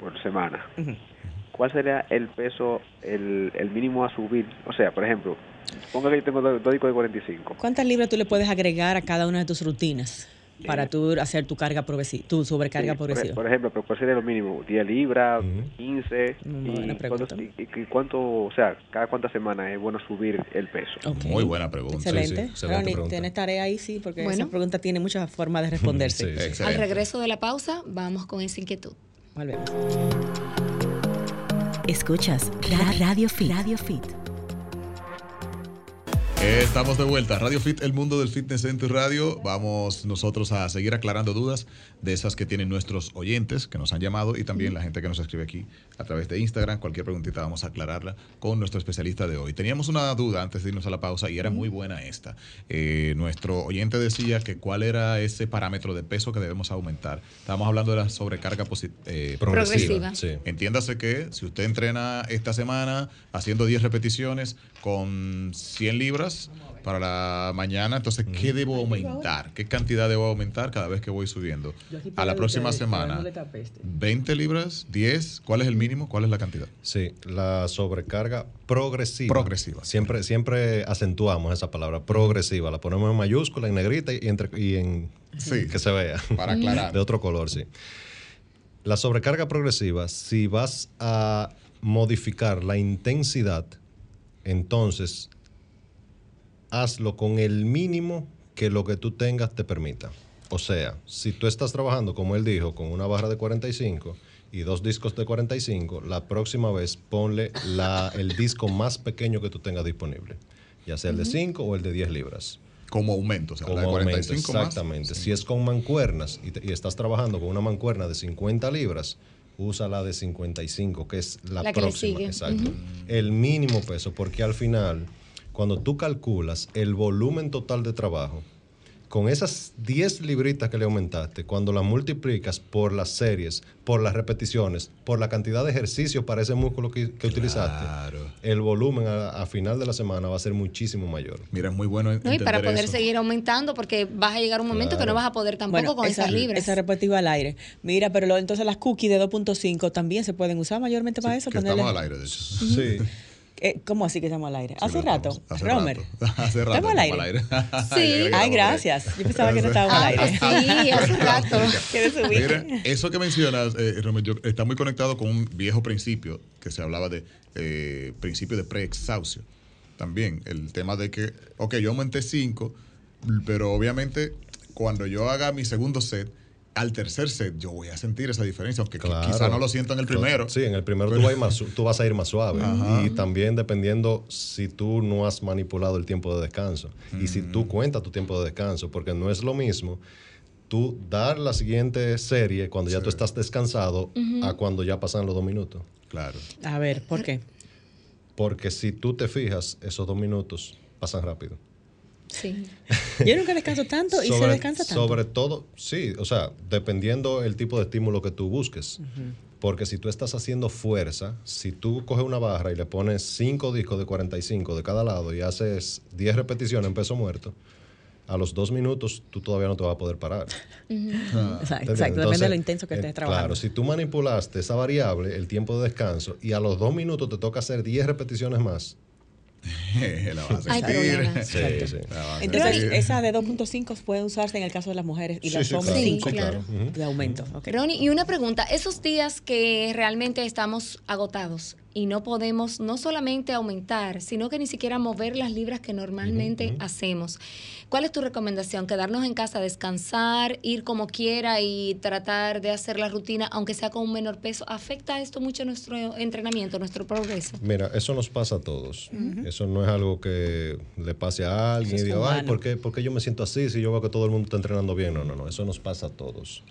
por semana. ¿cuál sería el peso, el, el mínimo a subir? O sea, por ejemplo, ponga que yo tengo discos de 45. ¿Cuántas libras tú le puedes agregar a cada una de tus rutinas? Para tú hacer tu carga progresiva, tu sobrecarga Sí, por, progresiva. por ejemplo, pero ¿cuál sería lo mínimo? ¿10 libras? Ujú. ¿15? Muy buena ¿Y pregunta. cuánto, y- y cuánto, o sea, cada cuántas semanas es bueno subir el peso? Ok. Muy buena pregunta. Excelente. Sí, sí, excelente Ronnie, pregunta. tienes tarea ahí, sí, porque Bueno. esa pregunta tiene muchas formas de responderse. Sí, sí. Excelente. Al regreso de la pausa, vamos con esa inquietud. Volvemos. Escuchas Ra- Radio Fit. Radio Fit. Estamos de vuelta. Radio Fit, el mundo del fitness en tu radio. Vamos nosotros a seguir aclarando dudas de esas que tienen nuestros oyentes que nos han llamado y también la gente que nos escribe aquí a través de Instagram. Cualquier preguntita vamos a aclararla con nuestro especialista de hoy. Teníamos una duda antes de irnos a la pausa y era muy buena esta. Eh, nuestro oyente decía que cuál era ese parámetro de peso que debemos aumentar. Estábamos hablando de la sobrecarga eh, Progresiva. Sí. Entiéndase que si usted entrena esta semana haciendo 10 repeticiones con 100 libras para la mañana, entonces, ¿qué debo aumentar? ¿Qué cantidad debo aumentar cada vez que voy subiendo? A la próxima semana, 20 libras, 10, ¿cuál es el mínimo? ¿Cuál es la cantidad? Sí, la sobrecarga progresiva. Progresiva. Siempre, siempre acentuamos esa palabra, progresiva. La ponemos en mayúscula, en negrita y, entre, y en Sí. que se vea. Para aclarar. De otro color, sí. La sobrecarga progresiva, si vas a modificar la intensidad, entonces hazlo con el mínimo que lo que tú tengas te permita. O sea, si tú estás trabajando, como él dijo, con una barra de 45 y dos discos de 45, la próxima vez ponle la- el disco más pequeño que tú tengas disponible, ya sea el de 5 o el de 10 libras. Como aumento, o sea, Como la de aumento, 45 más. exactamente. Si es con mancuernas y, te- y estás trabajando con una mancuerna de 50 libras, usa la de 55, que es la, próxima. Exacto. El mínimo peso, porque al final, cuando tú calculas el volumen total de trabajo, con esas 10 libritas que le aumentaste, cuando las multiplicas por las series, por las repeticiones, por la cantidad de ejercicios para ese músculo que, que utilizaste, el volumen a, a final de la semana va a ser muchísimo mayor. Mira, es muy bueno ¿no? Y para poder eso. seguir aumentando, porque vas a llegar un momento que no vas a poder tampoco con esa, esas libras. esa repetitiva al aire. Mira, pero lo- entonces las cookies de 2.5 también se pueden usar mayormente para eso. Que ponerle- estamos al aire, de hecho. Sí. Eh, ¿Cómo así que estamos al aire? Hace rato. estamos- hace Romer. rato. Hace rato. ¿Estamos al estamos aire? Sí. Ay, gracias. Yo pensaba que no estábamos al aire. sí, hace rato. Mira, eso que mencionas, eh, Romer, yo- está muy conectado con un viejo principio que se hablaba de eh, principio de preexaucio. También el tema de que, ok, yo aumenté 5, pero obviamente cuando yo haga mi segundo set, al tercer set yo voy a sentir esa diferencia, aunque Claro. quizá no lo siento en el primero. Sí, en el primero tú vas, a ir más, su- tú vas a ir más suave. Y también dependiendo si tú no has manipulado el tiempo de descanso. Y si tú cuentas tu tiempo de descanso, porque no es lo mismo tú dar la siguiente serie cuando ya Sí. tú estás descansado a cuando ya pasan los dos minutos. Claro. A ver, ¿por qué? Porque si tú te fijas, esos dos minutos pasan rápido. Sí. Yo nunca descanso tanto y se descansa tanto. Sobre todo, sí, o sea, dependiendo el tipo de estímulo que tú busques. Porque si tú estás haciendo fuerza, si tú coges una barra y le pones 5 discos de 45 de cada lado y haces 10 repeticiones en peso muerto, a los dos minutos tú todavía no te vas a poder parar. Exacto, ¿Entiendes? exacto, depende de lo intenso que eh, estés trabajando. Claro, si tú manipulaste esa variable, el tiempo de descanso, y a los dos minutos te toca hacer 10 repeticiones más. la vas a Hay sentir. problemas. Sí, Exacto. sí. La vas a Entonces, esa de 2.5 puede usarse en el caso de las mujeres y Sí, los sí, hombres claro. Sí, 5 claro. De aumento. Ronnie, y una pregunta, esos días que realmente estamos agotados y no podemos no solamente aumentar, sino que ni siquiera mover las libras que normalmente hacemos, ¿cuál es tu recomendación? ¿Quedarnos en casa, descansar, ir como quiera y tratar de hacer la rutina, aunque sea con un menor peso? ¿Afecta esto mucho nuestro entrenamiento, nuestro progreso? Mira, eso nos pasa a todos. Eso no es algo que le pase a alguien Eso y diga, ay. ¿por qué, por qué yo me siento así si yo veo que todo el mundo está entrenando bien? No, no, no, eso nos pasa a todos.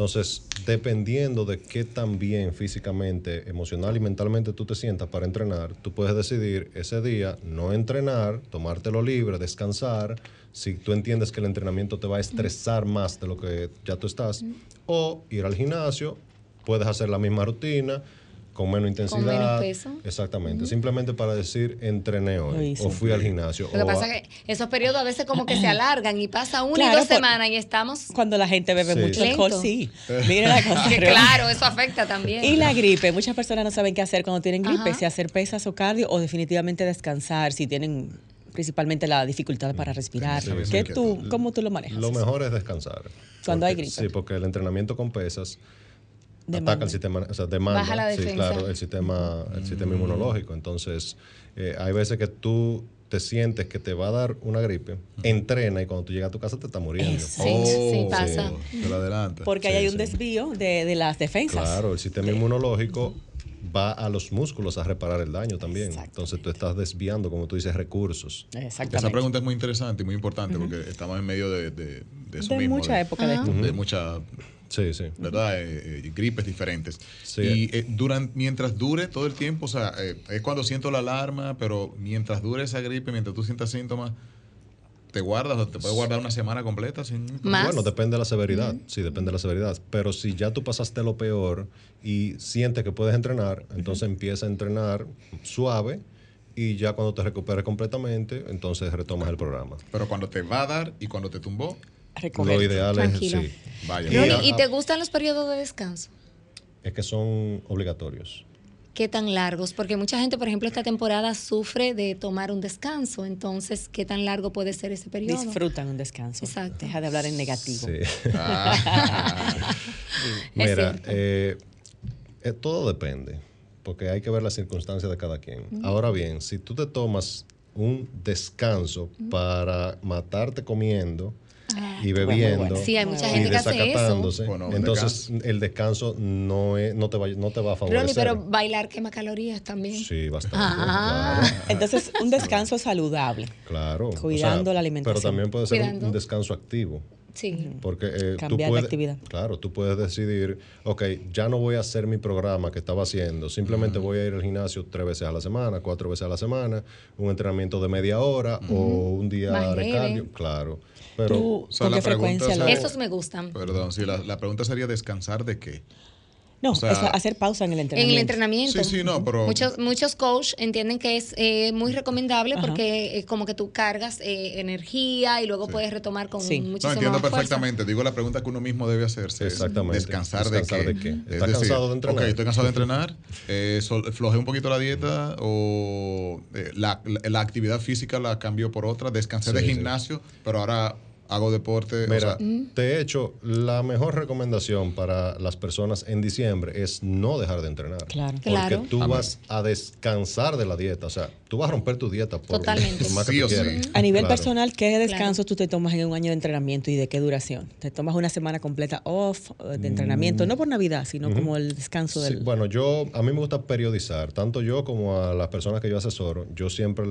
Entonces, dependiendo de qué tan bien físicamente, emocional y mentalmente tú te sientas para entrenar, tú puedes decidir ese día no entrenar, tomártelo libre, descansar, si tú entiendes que el entrenamiento te va a estresar más de lo que ya tú estás, o ir al gimnasio, puedes hacer la misma rutina, con menos intensidad. menos peso. Exactamente, simplemente para decir entrené hoy o fui al gimnasio. Lo que pasa a- es que esos periodos a veces como que se alargan y pasa una Claro, y dos por- semanas y estamos... Cuando la gente bebe Sí. mucho alcohol, Lento. sí. Mira la cosa. Que claro, eso afecta también. Y la gripe, muchas personas no saben qué hacer cuando tienen gripe, Ajá. si hacer pesas o cardio o definitivamente descansar si tienen principalmente la dificultad para respirar. Sí, sí, ¿Qué que- tú, ¿Cómo tú lo manejas? Lo mejor es descansar. Cuando hay gripe. Sí, porque el entrenamiento con pesas Demanda. ataca el sistema, o sea, demanda, Baja la sí, defensa. claro, el sistema, el sistema inmunológico. Entonces, eh, hay veces que tú te sientes que te va a dar una gripe, entrena y cuando tú llegas a tu casa te está muriendo. Sí, sí, Oh, pasa. Te lo adelanta. Porque ahí Sí, hay un sí. desvío de, de las defensas. Claro, el sistema inmunológico va a los músculos a reparar el daño también. Entonces tú estás desviando, como tú dices, recursos. Exactamente. Esa pregunta es muy interesante y muy importante porque estamos en medio de, de, de eso de mismo. mucha de, época de esto. de mucha Sí, sí. ¿verdad? Eh, eh, gripes diferentes. Sí. Y eh, duran, mientras dure todo el tiempo, o sea, eh, es cuando siento la alarma, pero mientras dure esa gripe, mientras tú sientas síntomas, te guardas o te puedes guardar una semana completa sin... Más. Bueno, depende de la severidad. Sí, depende de la severidad. Pero si ya tú pasaste lo peor y sientes que puedes entrenar, entonces empieza a entrenar suave y ya cuando te recuperes completamente, entonces retomas el programa. Pero cuando te va a dar y cuando te tumbó, Recoger. Lo ideal Tranquilo. es, sí, vaya. Y Ronnie, a- ¿y te gustan los periodos de descanso? es que son obligatorios. ¿Qué tan largos? Porque mucha gente, por ejemplo, esta temporada sufre de tomar un descanso. Entonces, ¿qué tan largo puede ser ese periodo? Disfrutan un descanso. Exacto. Deja de hablar en negativo. Sí. Ah, Mira, eh, eh, todo depende, porque hay que ver las circunstancias de cada quien. Ahora bien, si tú te tomas un descanso para matarte comiendo y bueno, bebiendo bueno. Sí, hay mucha y gente que hace eso. Bueno, entonces el descanso no, es, no, te va, no te va a favorecer. Ronnie, pero bailar quema calorías también. Sí, bastante. Ah. Claro. Entonces, un descanso saludable. Claro. Cuidando la alimentación. Pero también puede ser Cuidando. un descanso activo. Sí. Porque eh, tú Cambiar de puedes, actividad. Claro, tú puedes decidir, ok, ya no voy a hacer mi programa que estaba haciendo, simplemente voy a ir al gimnasio tres veces a la semana, cuatro veces a la semana, un entrenamiento de media hora o un día Más de leve. cardio, claro. Pero ¿Tú O sea, con la qué frecuencia es- Esos me gustan. perdón, sí, la, la pregunta sería descansar de qué. No, o sea, es hacer pausa en el En entrenamiento. el entrenamiento. Sí, sí, no, pero- Muchos, muchos coach entienden que es eh, muy recomendable Ajá. porque eh, como que tú cargas eh, energía y luego puedes retomar con Sí. muchísima No, entiendo más fuerza. perfectamente. Digo, la pregunta que uno mismo debe hacerse Exactamente. es descansar, Descansar de de qué. qué. Es ¿Está cansado de entrenar? Ok, estoy cansado de entrenar, eh, sol- flojé un poquito la dieta o eh, la, la- la actividad física la cambió por otra, descansé Sí, de sí. gimnasio, pero ahora hago deporte. o Mira, sea, de hecho, la mejor recomendación para las personas en diciembre es no dejar de entrenar. Claro. Porque Claro. tú Amén. vas a descansar de la dieta. O sea, tú vas a romper tu dieta por, Totalmente. por más que Sí tú. A nivel Claro. personal, ¿qué descanso Claro. tú te tomas en un año de entrenamiento y de qué duración? ¿Te tomas una semana completa off eh, de entrenamiento? No por Navidad, sino como el descanso Mm. Sí, del... bueno, yo a mí me gusta periodizar, tanto yo como a las personas que yo asesoro. Yo siempre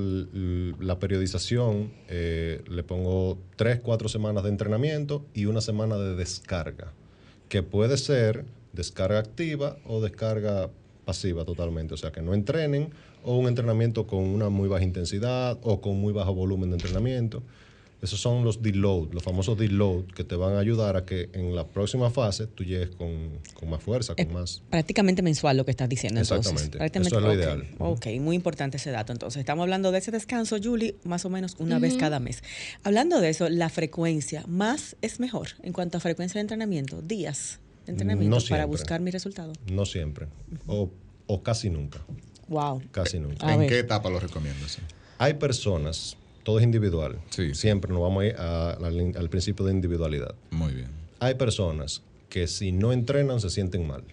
la periodización eh, le pongo tres, cuatro semanas de entrenamiento y una semana de descarga, que puede ser descarga activa o descarga pasiva totalmente, o sea, que no entrenen o un entrenamiento con una muy baja intensidad o con muy bajo volumen de entrenamiento. Esos son los deload, los famosos deload que te van a ayudar a que en la próxima fase tú llegues con, con más fuerza, con Es más... prácticamente mensual lo que estás diciendo. entonces. Exactamente. Prácticamente, Eso es lo ideal. Ok, muy importante ese dato. Entonces, estamos hablando de ese descanso, Julie, más o menos una vez cada mes. Hablando de eso, la frecuencia, más es mejor en cuanto a frecuencia de entrenamiento, días de entrenamiento No para buscar mi resultado. No siempre, o, o casi nunca, Wow. casi nunca. ¿En qué etapa lo recomiendas? Hay personas, todo es individual, Sí. siempre nos vamos a ir a- al, al principio de individualidad. Muy bien. Hay personas que si no entrenan se sienten mal.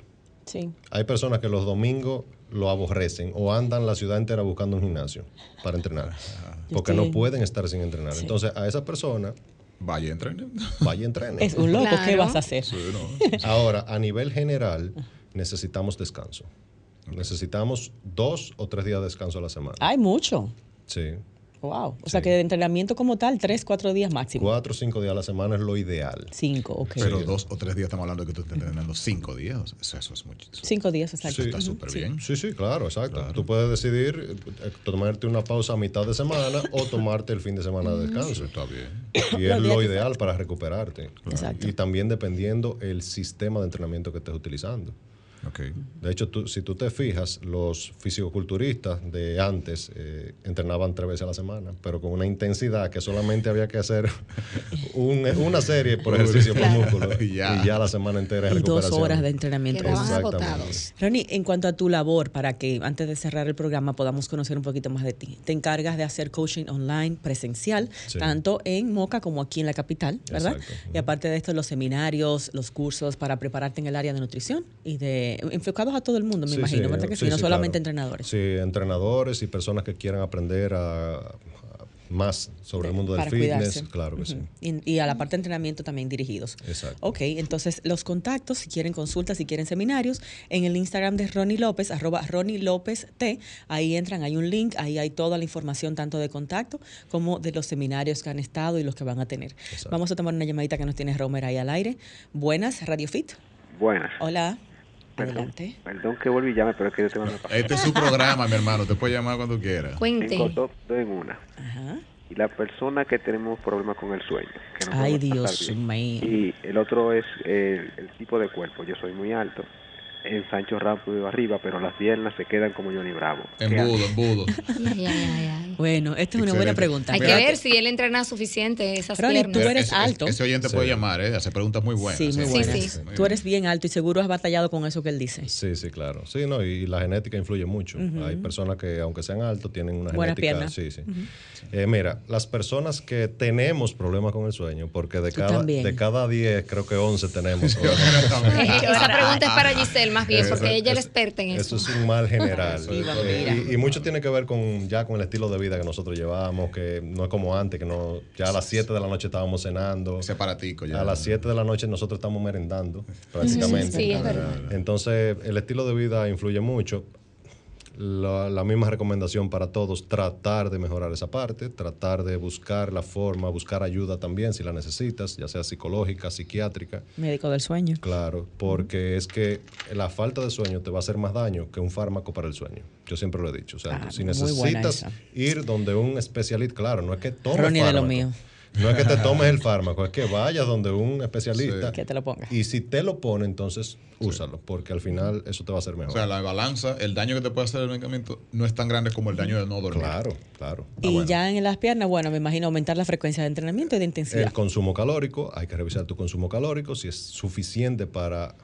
Sí. Hay personas que los domingos lo aborrecen o andan la ciudad entera buscando un gimnasio para entrenar, porque no pueden estar sin entrenar. Sí. Entonces a esa persona Vaya, entrenen. vaya y entrene. Es un loco, ¿qué Claro. vas a hacer? Sí, no. Ahora, a nivel general, necesitamos descanso. Necesitamos dos o tres días de descanso a la semana. Hay mucho. Sí. Wow. O sea que de entrenamiento como tal, tres, cuatro días máximo. Cuatro o cinco días a la semana es lo ideal. Cinco, ok. Pero dos o tres días estamos hablando de que tú estás entrenando cinco días. Eso, eso es mucho. eso Cinco días, exacto. Sí. está súper bien. Sí, sí, claro, exacto. Tú puedes decidir eh, tomarte una pausa a mitad de semana o tomarte el fin de semana de descanso. está bien. Y es lo ideal para recuperarte. Exacto. Y también dependiendo el sistema de entrenamiento que estés utilizando. De hecho, tú- si tú te fijas, los fisicoculturistas de antes eh, entrenaban tres veces a la semana, pero con una intensidad que solamente había que hacer un- una serie por ejercicio por músculo Y y ya. la semana entera es Y dos horas de entrenamiento. Exactamente. Ronnie, en cuanto a tu labor, para que antes de cerrar el programa podamos conocer un poquito más de ti, te encargas de hacer coaching online presencial, Sí. tanto en Moca como aquí en la capital, ¿verdad? Exacto. Y aparte de esto, los seminarios, los cursos para prepararte en el área de nutrición y de enfocados a todo el mundo, me Sí, imagino, sí, ¿verdad? Que sí, sí, no sí, solamente claro. entrenadores. Sí, entrenadores y personas que quieran aprender a, a- más sobre el mundo del fitness. cuidarse. Claro que sí. Y, y a la parte de entrenamiento también dirigidos. Exacto. Ok, entonces los contactos, si quieren consultas, si quieren seminarios, en el Instagram de Ronnie López, arroba Ronnie López T, ahí entran, hay un link, ahí hay toda la información tanto de contacto como de los seminarios que han estado y los que van a tener. Exacto. Vamos a tomar una llamadita que nos tiene Romer ahí al aire. Buenas, Radio Fit. Buenas. Hola. Perdón, Adelante. perdón que vuelvo y llame, pero es que yo tengo una Este es su programa, mi hermano. Te puede llamar cuando quiera. Cuente. Tengo dos, dos en una. Ajá. Y la persona que tenemos problemas con el sueño. Que no Ay, Dios mío. Y el otro es el, el tipo de cuerpo. Yo soy muy alto, ensancho rápido arriba, pero las piernas se quedan como Johnny Bravo. ¿Qué Embudo, embudo. Ay, ay, ay. Bueno, esta es una buena pregunta. Hay que ver si él entrena suficiente esas Ronnie, piernas. tú eres Ese- alto. Ese oyente Sí. puede llamar, ¿eh? Hace preguntas muy buenas. Sí, muy ¿eh? buenas. sí. Muy Tú eres bien alto y seguro has batallado con eso que él dice. Sí, sí, claro. Sí, no, y la genética influye mucho. Hay personas que, aunque sean altos, tienen una Buenas genética. piernas. Sí, sí. Eh, mira, las personas que tenemos problemas con el sueño, porque de Tú cada, también. de cada 10, creo que 11 tenemos. Esa pregunta es para Giselle más bien, porque ella es experta en eso. Eso es un mal general. Sí, Eh, y, y mucho tiene que ver con ya con el estilo de vida que nosotros llevamos, que no es como antes, que no ya a las 7 de la noche estábamos cenando. Ese aparatico ya. A las 7 de la noche nosotros estamos merendando, prácticamente. Sí, es verdad. Entonces, el estilo de vida influye mucho. La, la misma recomendación para todos, tratar de mejorar esa parte, tratar de buscar la forma, buscar ayuda también si la necesitas, ya sea psicológica, psiquiátrica. Médico del sueño. Claro, porque es que la falta de sueño te va a hacer más daño que un fármaco para el sueño. Yo siempre lo he dicho. O sea, Ah, si necesitas ir donde un especialista, claro, no es que tomes Ronnie de lo fármaco. mío. No es que te tomes el fármaco, es que vayas donde un especialista. Sí. Que te lo ponga. Y si te lo pone, entonces úsalo, porque al final eso te va a hacer mejor. O sea, la balanza, el daño que te puede hacer el medicamento no es tan grande como el daño de no dormir. claro, claro. Ah, Y bueno. ya en las piernas, bueno, me imagino aumentar la frecuencia de entrenamiento y de intensidad. El consumo calórico, hay que revisar tu consumo calórico, si es suficiente para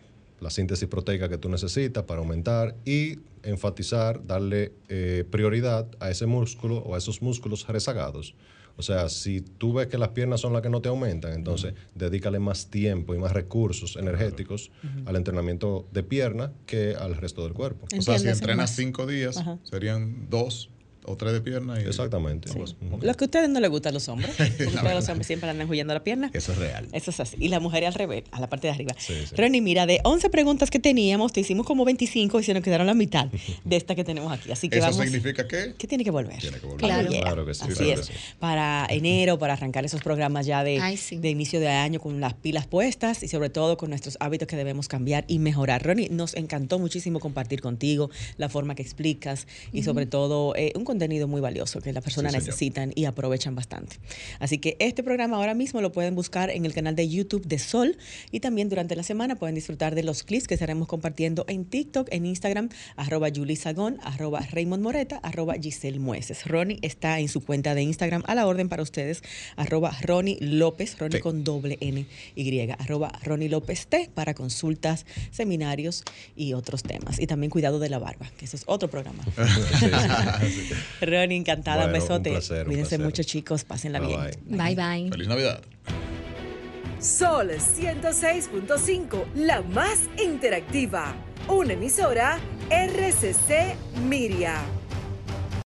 la síntesis proteica que tú necesitas para aumentar y enfatizar, darle eh, prioridad a ese músculo o a esos músculos rezagados. O sea, si tú ves que las piernas son las que no te aumentan, entonces dedícale más tiempo y más recursos energéticos al entrenamiento de pierna que al resto del cuerpo. O sea, si entrenas más. cinco días, Ajá. serían dos o tres de pierna. Y, Exactamente. Pues, Ujú. Lo que a ustedes no les gusta a los hombres. Porque ustedes los hombres siempre andan huyendo la pierna. Eso es real. Eso es así. Y la mujer al revés, a la parte de arriba. Sí, sí. Ronnie, mira, de 11 preguntas que teníamos, te hicimos como 25 y se nos quedaron la mitad de esta que tenemos aquí. Así que ¿Eso vamos. significa qué? que tiene que volver. Tiene que volver. Claro. Claro que sí, Así claro es. que sí. Para enero, para arrancar esos programas ya de, Ay, sí. de inicio de año con las pilas puestas y sobre todo con nuestros hábitos que debemos cambiar y mejorar. Ronnie, nos encantó muchísimo compartir contigo la forma que explicas y sobre todo eh, un contenido muy valioso que las personas Sí, necesitan y aprovechan bastante. Así que este programa ahora mismo lo pueden buscar en el canal de YouTube de Sol y también durante la semana pueden disfrutar de los clips que estaremos compartiendo en TikTok, en Instagram, arroba Julie Sagón, arroba Raymond Moreta, arroba Giselle Mueces. Ronnie está en su cuenta de Instagram a la orden para ustedes, arroba Ronnie López, Ronnie con doble N Y, arroba Ronnie López T para consultas, seminarios y otros temas. Y también cuidado de la barba, que eso es otro programa. Ronnie, encantada, Bueno, un besote. placer, un Cuídense placer. mucho, chicos, pásenla Bye, bien. Bye bye. bye. Feliz Navidad. Sol 106.5, la más interactiva. Una emisora RCC Miria.